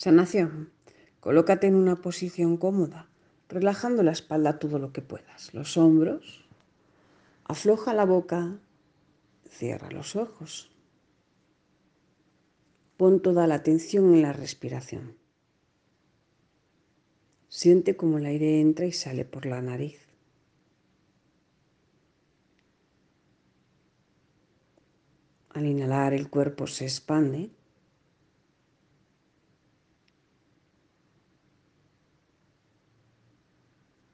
Sanación. Colócate en una posición cómoda, relajando la espalda todo lo que puedas. Los hombros. Afloja la boca. Cierra los ojos. Pon toda la atención en la respiración. Siente cómo el aire entra y sale por la nariz. Al inhalar el cuerpo se expande.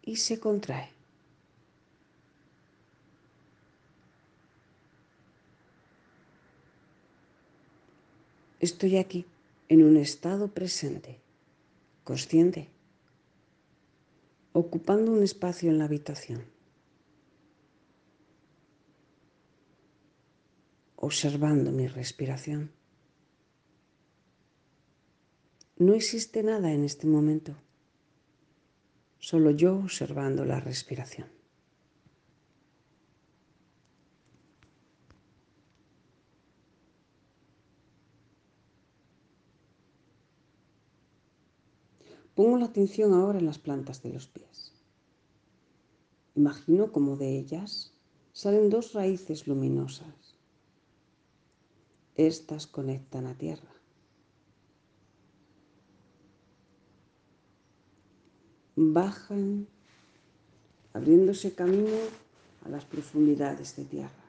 Y se contrae. Estoy aquí, en un estado presente, consciente, ocupando un espacio en la habitación. observando mi respiración. No existe nada en este momento, solo yo observando la respiración. Pongo la atención ahora en las plantas de los pies. Imagino como de ellas salen dos raíces luminosas estas conectan a tierra. Bajan abriéndose camino a las profundidades de tierra.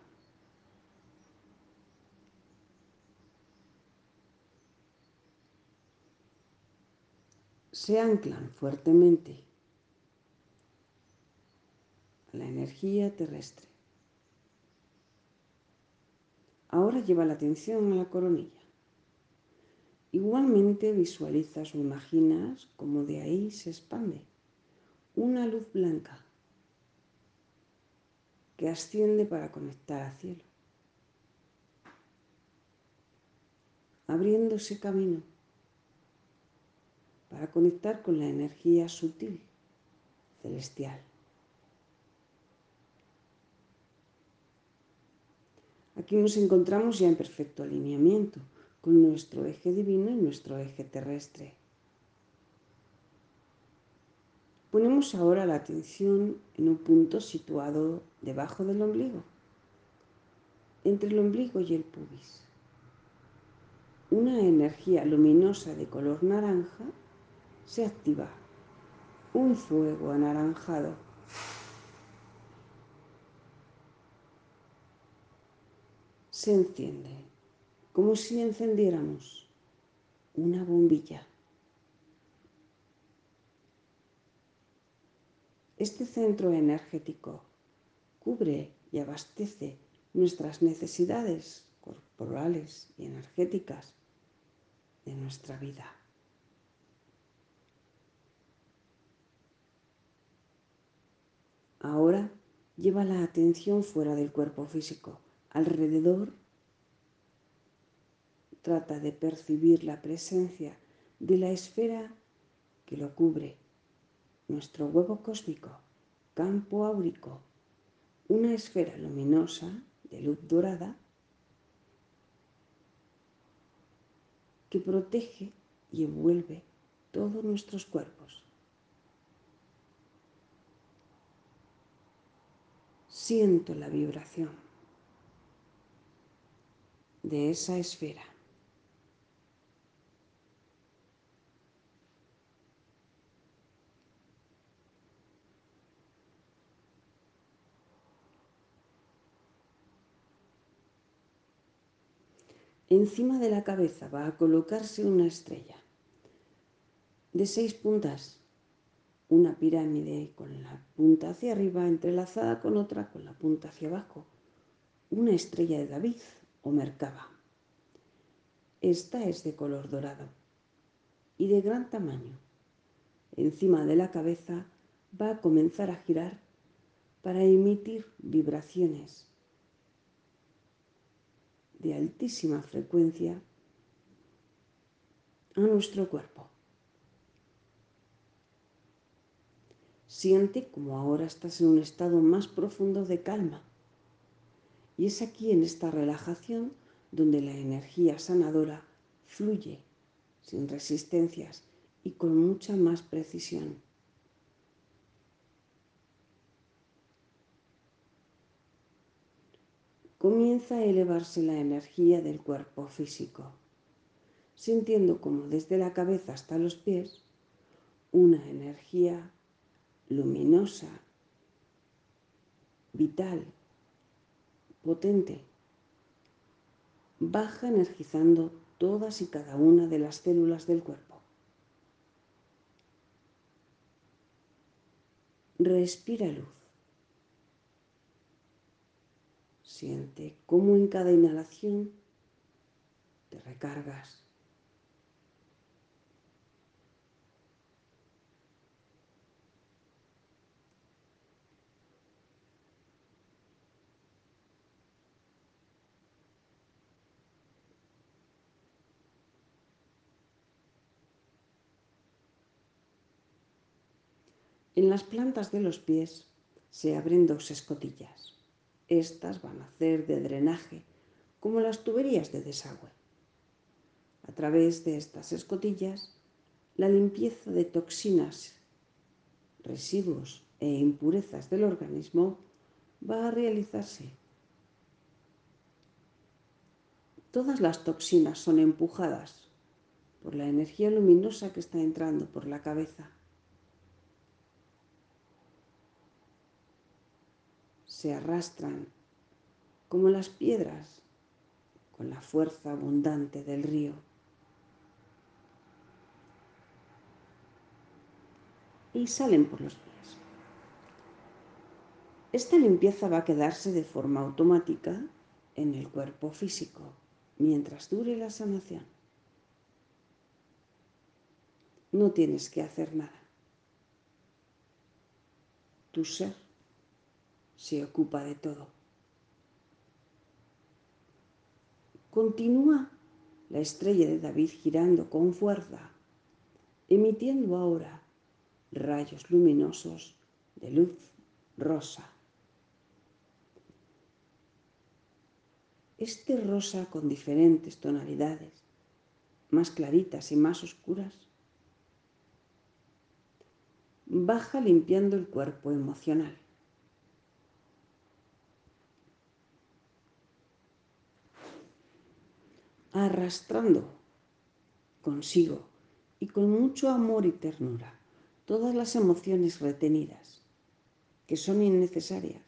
Se anclan fuertemente a la energía terrestre. Ahora lleva la atención a la coronilla. Igualmente visualizas o imaginas como de ahí se expande una luz blanca que asciende para conectar al cielo, abriéndose camino para conectar con la energía sutil, celestial. Aquí nos encontramos ya en perfecto alineamiento con nuestro eje divino y nuestro eje terrestre. Ponemos ahora la atención en un punto situado debajo del ombligo, entre el ombligo y el pubis. Una energía luminosa de color naranja se activa, un fuego anaranjado se enciende, como si encendiéramos una bombilla. Este centro energético cubre y abastece nuestras necesidades corporales y energéticas de nuestra vida. Ahora lleva la atención fuera del cuerpo físico alrededor, trata de percibir la presencia de la esfera que lo cubre, nuestro huevo cósmico, campo áurico, una esfera luminosa de luz dorada que protege y envuelve todos nuestros cuerpos. Siento la vibración de esa esfera. Encima de la cabeza va a colocarse una estrella de seis puntas, una pirámide con la punta hacia arriba entrelazada con otra con la punta hacia abajo, una estrella de David o mercaba. Esta es de color dorado y de gran tamaño. Encima de la cabeza va a comenzar a girar para emitir vibraciones de altísima frecuencia a nuestro cuerpo. Siente como ahora estás en un estado más profundo de calma y es aquí en esta relajación donde la energía sanadora fluye sin resistencias y con mucha más precisión. Comienza a elevarse la energía del cuerpo físico, sintiendo como desde la cabeza hasta los pies una energía luminosa, vital, potente, baja energizando todas y cada una de las células del cuerpo. Respira luz. Siente cómo en cada inhalación te recargas. En las plantas de los pies se abren dos escotillas. Estas van a hacer de drenaje, como las tuberías de desagüe. A través de estas escotillas, la limpieza de toxinas, residuos e impurezas del organismo va a realizarse. Todas las toxinas son empujadas por la energía luminosa que está entrando por la cabeza. Se arrastran como las piedras con la fuerza abundante del río. Y salen por los pies. Esta limpieza va a quedarse de forma automática en el cuerpo físico mientras dure la sanación. No tienes que hacer nada. Tu ser se ocupa de todo. Continúa la estrella de David girando con fuerza, emitiendo ahora rayos luminosos de luz rosa. Este rosa con diferentes tonalidades, más claritas y más oscuras, baja limpiando el cuerpo emocional. Arrastrando consigo y con mucho amor y ternura todas las emociones retenidas que son innecesarias,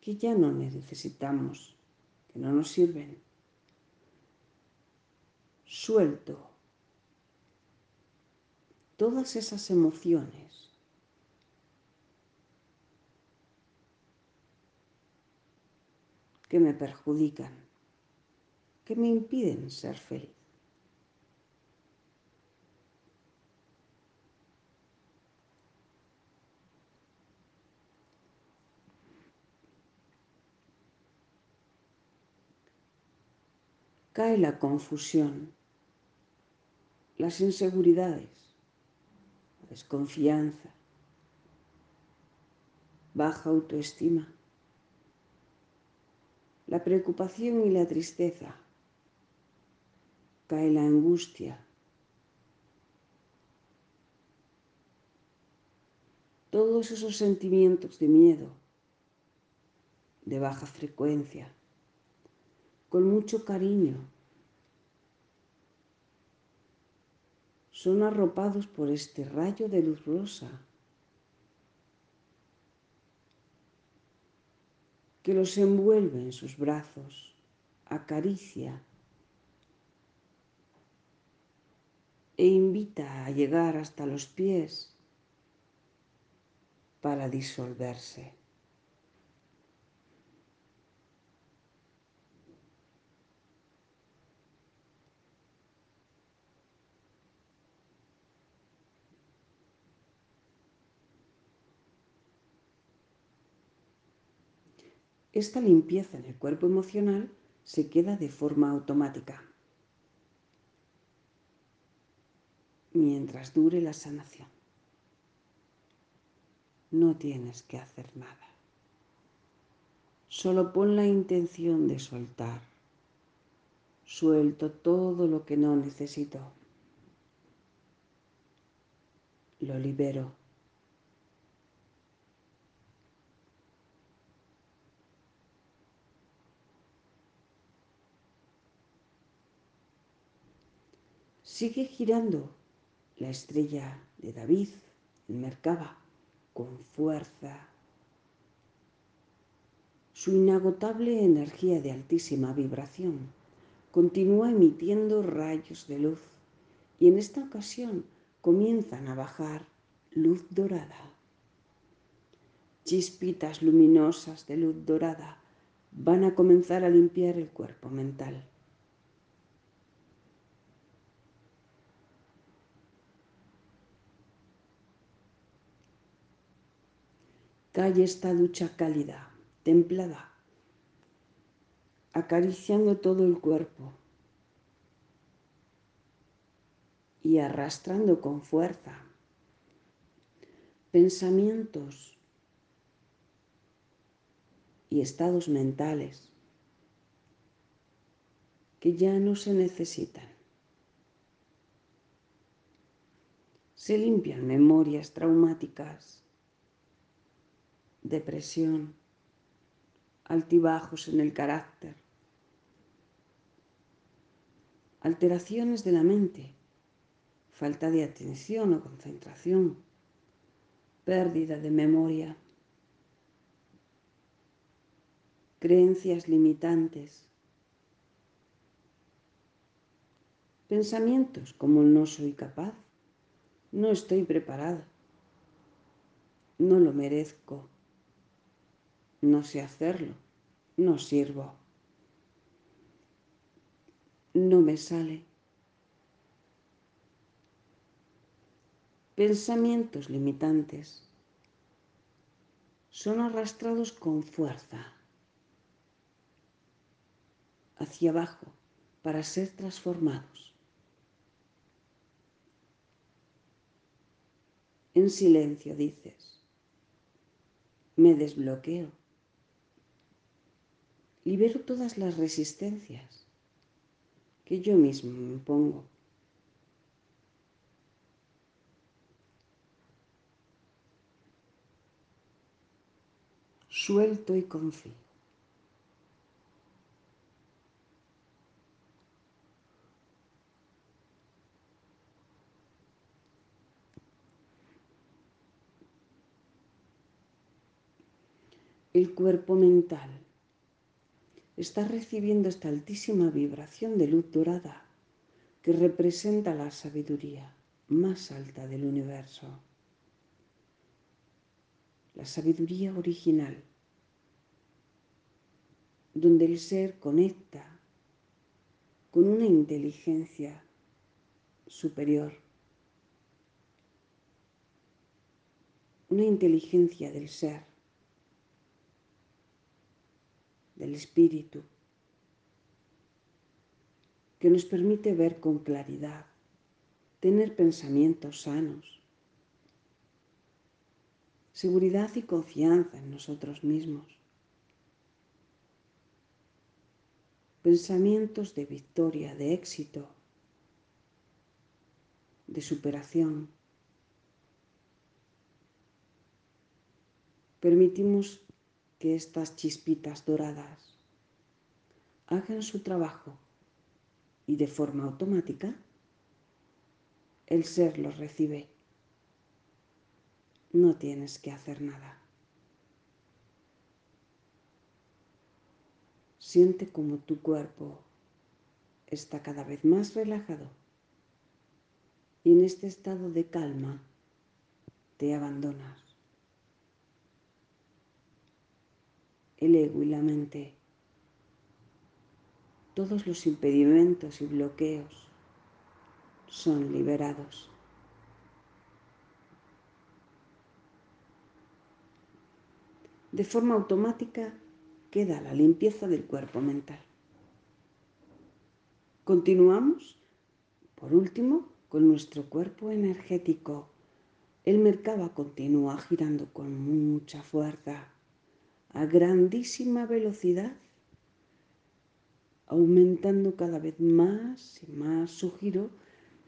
que ya no necesitamos, que no nos sirven. Suelto todas esas emociones que me perjudican, que me impiden ser feliz. Cae la confusión, las inseguridades, la desconfianza, baja autoestima la preocupación y la tristeza, cae la angustia, todos esos sentimientos de miedo, de baja frecuencia, con mucho cariño, son arropados por este rayo de luz rosa que los envuelve en sus brazos, acaricia e invita a llegar hasta los pies para disolverse. Esta limpieza en el cuerpo emocional se queda de forma automática mientras dure la sanación. No tienes que hacer nada. Solo pon la intención de soltar Suelto todo lo que no necesito. Lo libero. Sigue girando la estrella de David en Merkaba con fuerza. Su inagotable energía de altísima vibración continúa emitiendo rayos de luz y en esta ocasión comienzan a bajar luz dorada. Chispitas luminosas de luz dorada van a comenzar a limpiar el cuerpo mental. Calle esta ducha cálida, templada, acariciando todo el cuerpo y arrastrando con fuerza pensamientos y estados mentales que ya no se necesitan. Se limpian memorias traumáticas depresión, altibajos en el carácter, alteraciones de la mente, falta de atención o concentración, pérdida de memoria, creencias limitantes, pensamientos como no soy capaz, no estoy preparado, no lo merezco no sé hacerlo, no sirvo, no me sale. Pensamientos limitantes. Son arrastrados con fuerza. Hacia abajo para ser transformados. En silencio dices, me desbloqueo libero todas las resistencias que yo mismo me pongo. Suelto y confío. El cuerpo mental está recibiendo esta altísima vibración de luz dorada que representa la sabiduría más alta del universo. La sabiduría original, donde el ser conecta con una inteligencia superior, una inteligencia del ser del espíritu, que nos permite ver con claridad, tener pensamientos sanos, seguridad y confianza en nosotros mismos, pensamientos de victoria, de éxito, de superación. Permitimos que estas chispitas doradas hagan su trabajo y de forma automática el ser los recibe. No tienes que hacer nada. Siente como tu cuerpo está cada vez más relajado y en este estado de calma te abandonas. El ego y la mente, todos los impedimentos y bloqueos son liberados. De forma automática queda la limpieza del cuerpo mental. Continuamos, por último, con nuestro cuerpo energético. El mercado continúa girando con mucha fuerza a grandísima velocidad aumentando cada vez más y más su giro,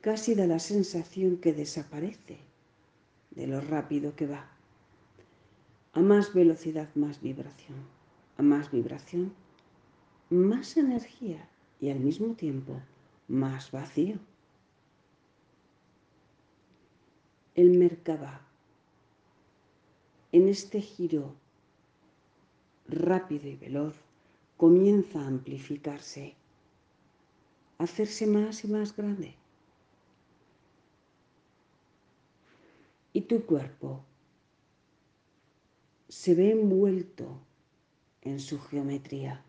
casi da la sensación que desaparece de lo rápido que va. A más velocidad, más vibración. A más vibración, más energía y al mismo tiempo más vacío. El Merkaba, en este giro rápido y veloz, comienza a amplificarse, a hacerse más y más grande. Y tu cuerpo se ve envuelto en su geometría.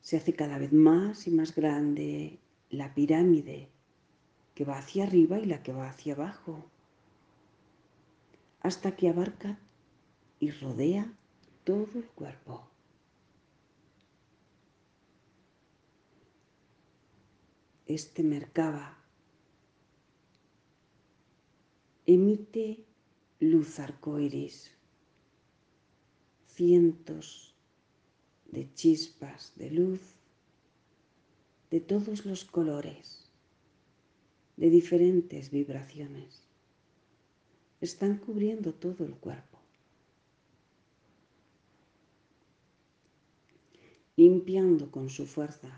Se hace cada vez más y más grande la pirámide que va hacia arriba y la que va hacia abajo, hasta que abarca y rodea todo el cuerpo. Este mercaba emite luz arcoíris, cientos de chispas de luz de todos los colores, de diferentes vibraciones. Están cubriendo todo el cuerpo. Limpiando con su fuerza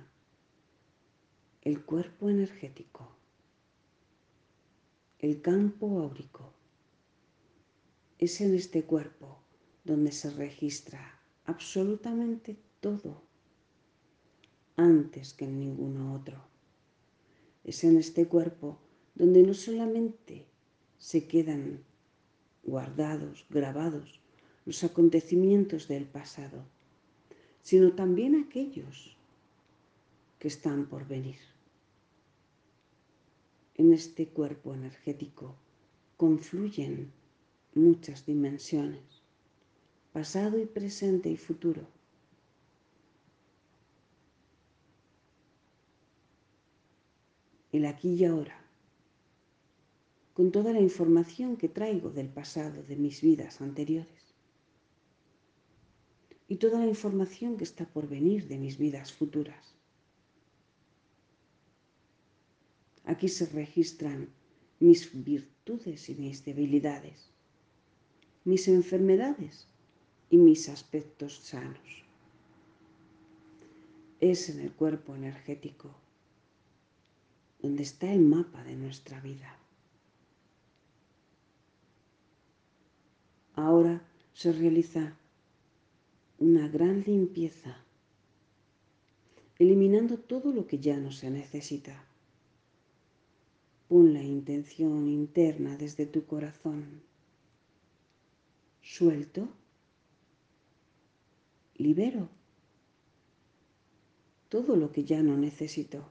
el cuerpo energético, el campo áurico. Es en este cuerpo donde se registra absolutamente todo antes que en ninguno otro. Es en este cuerpo donde no solamente se quedan guardados, grabados los acontecimientos del pasado, sino también aquellos que están por venir. En este cuerpo energético confluyen muchas dimensiones, pasado y presente y futuro. El aquí y ahora, con toda la información que traigo del pasado de mis vidas anteriores y toda la información que está por venir de mis vidas futuras. Aquí se registran mis virtudes y mis debilidades, mis enfermedades y mis aspectos sanos. Es en el cuerpo energético donde está el mapa de nuestra vida. Ahora se realiza una gran limpieza, eliminando todo lo que ya no se necesita. Pon la intención interna desde tu corazón. Suelto. Libero todo lo que ya no necesito.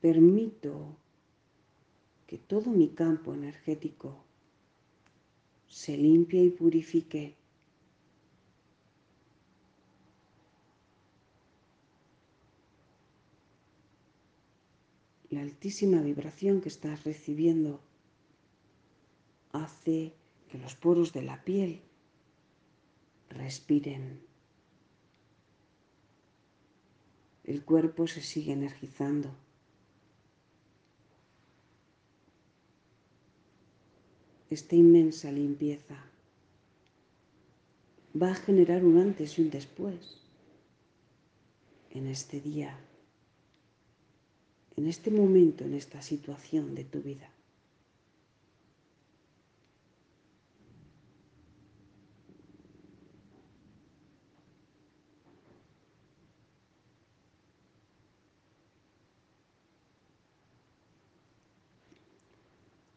Permito que todo mi campo energético se limpie y purifique. La altísima vibración que estás recibiendo hace que los poros de la piel respiren. El cuerpo se sigue energizando. Esta inmensa limpieza va a generar un antes y un después en este día, en este momento, en esta situación de tu vida.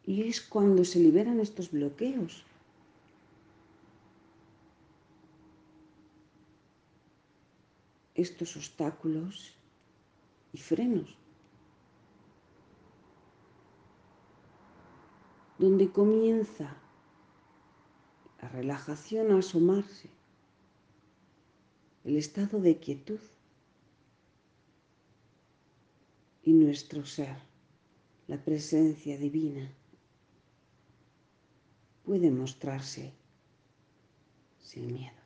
Y es cuando se liberan estos bloqueos. Estos obstáculos y frenos. Donde comienza la relajación a asomarse. El estado de quietud. Y nuestro ser, la presencia divina puede mostrarse sin miedo.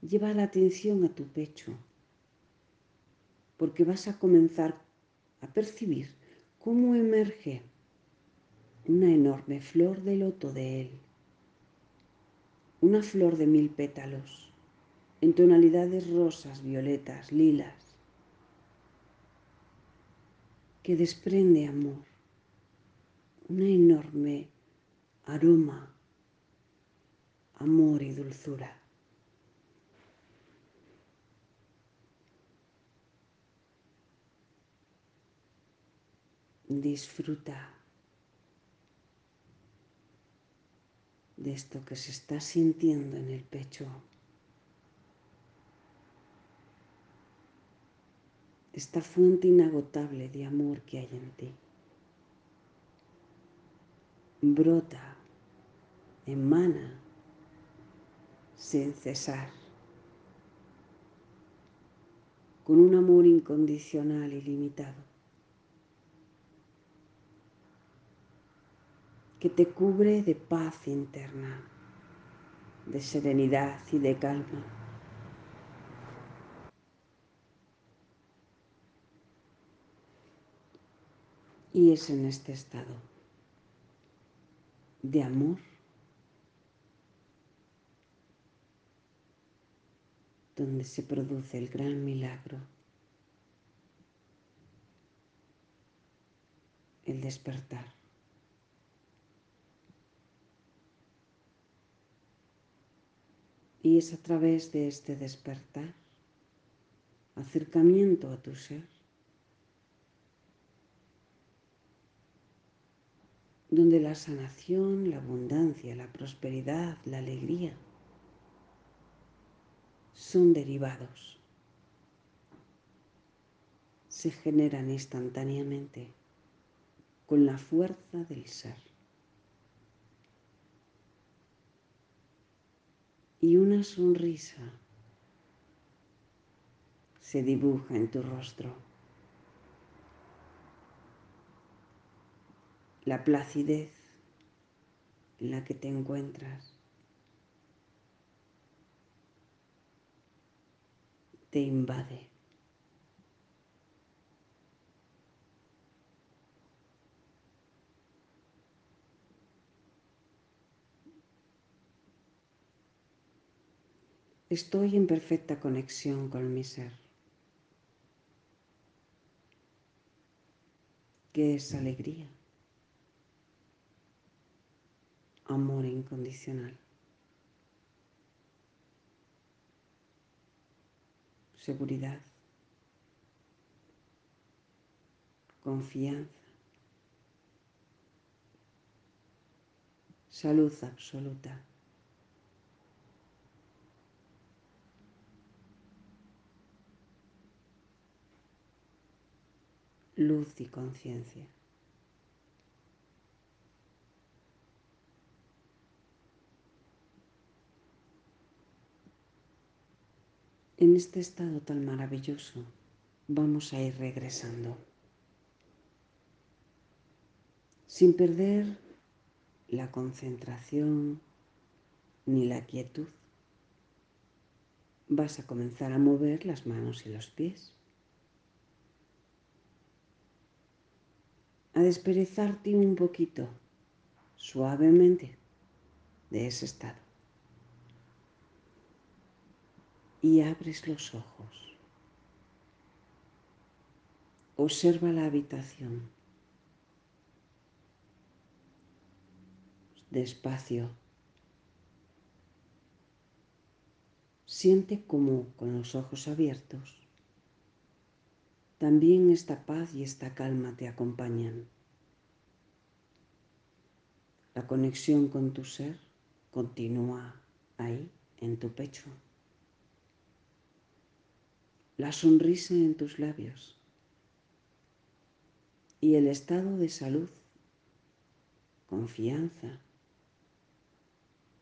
Lleva la atención a tu pecho, porque vas a comenzar a percibir cómo emerge una enorme flor de loto de él, una flor de mil pétalos, en tonalidades rosas, violetas, lilas, que desprende amor, un enorme aroma, amor y dulzura. Disfruta de esto que se está sintiendo en el pecho. Esta fuente inagotable de amor que hay en ti. Brota, emana sin cesar, con un amor incondicional y limitado. que te cubre de paz interna, de serenidad y de calma. Y es en este estado de amor donde se produce el gran milagro, el despertar. Y es a través de este despertar, acercamiento a tu ser, donde la sanación, la abundancia, la prosperidad, la alegría son derivados, se generan instantáneamente con la fuerza del ser. y una sonrisa se dibuja en tu rostro. La placidez en la que te encuentras te invade. Estoy en perfecta conexión con mi ser. ¿Qué es alegría? Amor incondicional. Seguridad. Confianza. Salud absoluta. luz y conciencia. En este estado tan maravilloso vamos a ir regresando sin perder la concentración ni la quietud. Vas a comenzar a mover las manos y los pies. a desperezarte un poquito, suavemente, de ese estado. Y abres los ojos. Observa la habitación. Despacio. Siente como con los ojos abiertos también esta paz y esta calma te acompañan. La conexión con tu ser continúa ahí, en tu pecho. La sonrisa en tus labios y el estado de salud, confianza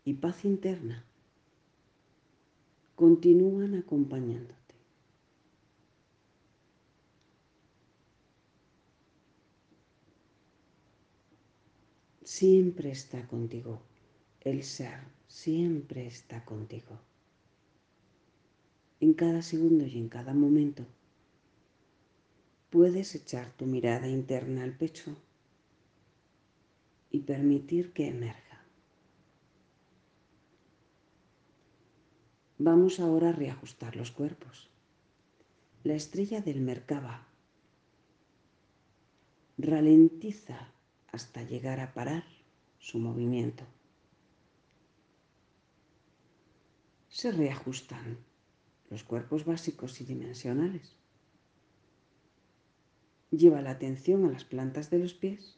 y paz interna continúan acompañando. siempre está contigo el ser siempre está contigo. En cada segundo y en cada momento puedes echar tu mirada interna al pecho y permitir que emerja. Vamos ahora a reajustar los cuerpos. La estrella del Merkaba ralentiza hasta llegar a parar su movimiento. Se reajustan los cuerpos básicos y dimensionales. Lleva la atención a las plantas de los pies.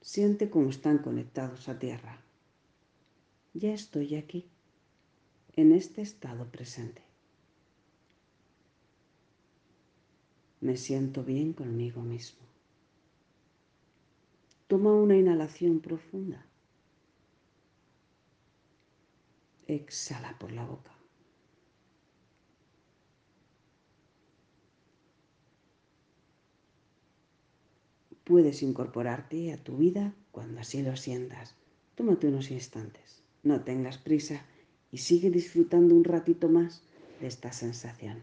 Siente cómo están conectados a tierra. Ya estoy aquí, en este estado presente. Me siento bien conmigo mismo. Toma una inhalación profunda. Exhala por la boca. Puedes incorporarte a tu vida cuando así lo sientas. Tómate unos instantes. No tengas prisa y sigue disfrutando un ratito más de esta sensación.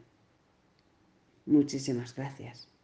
Muchísimas gracias.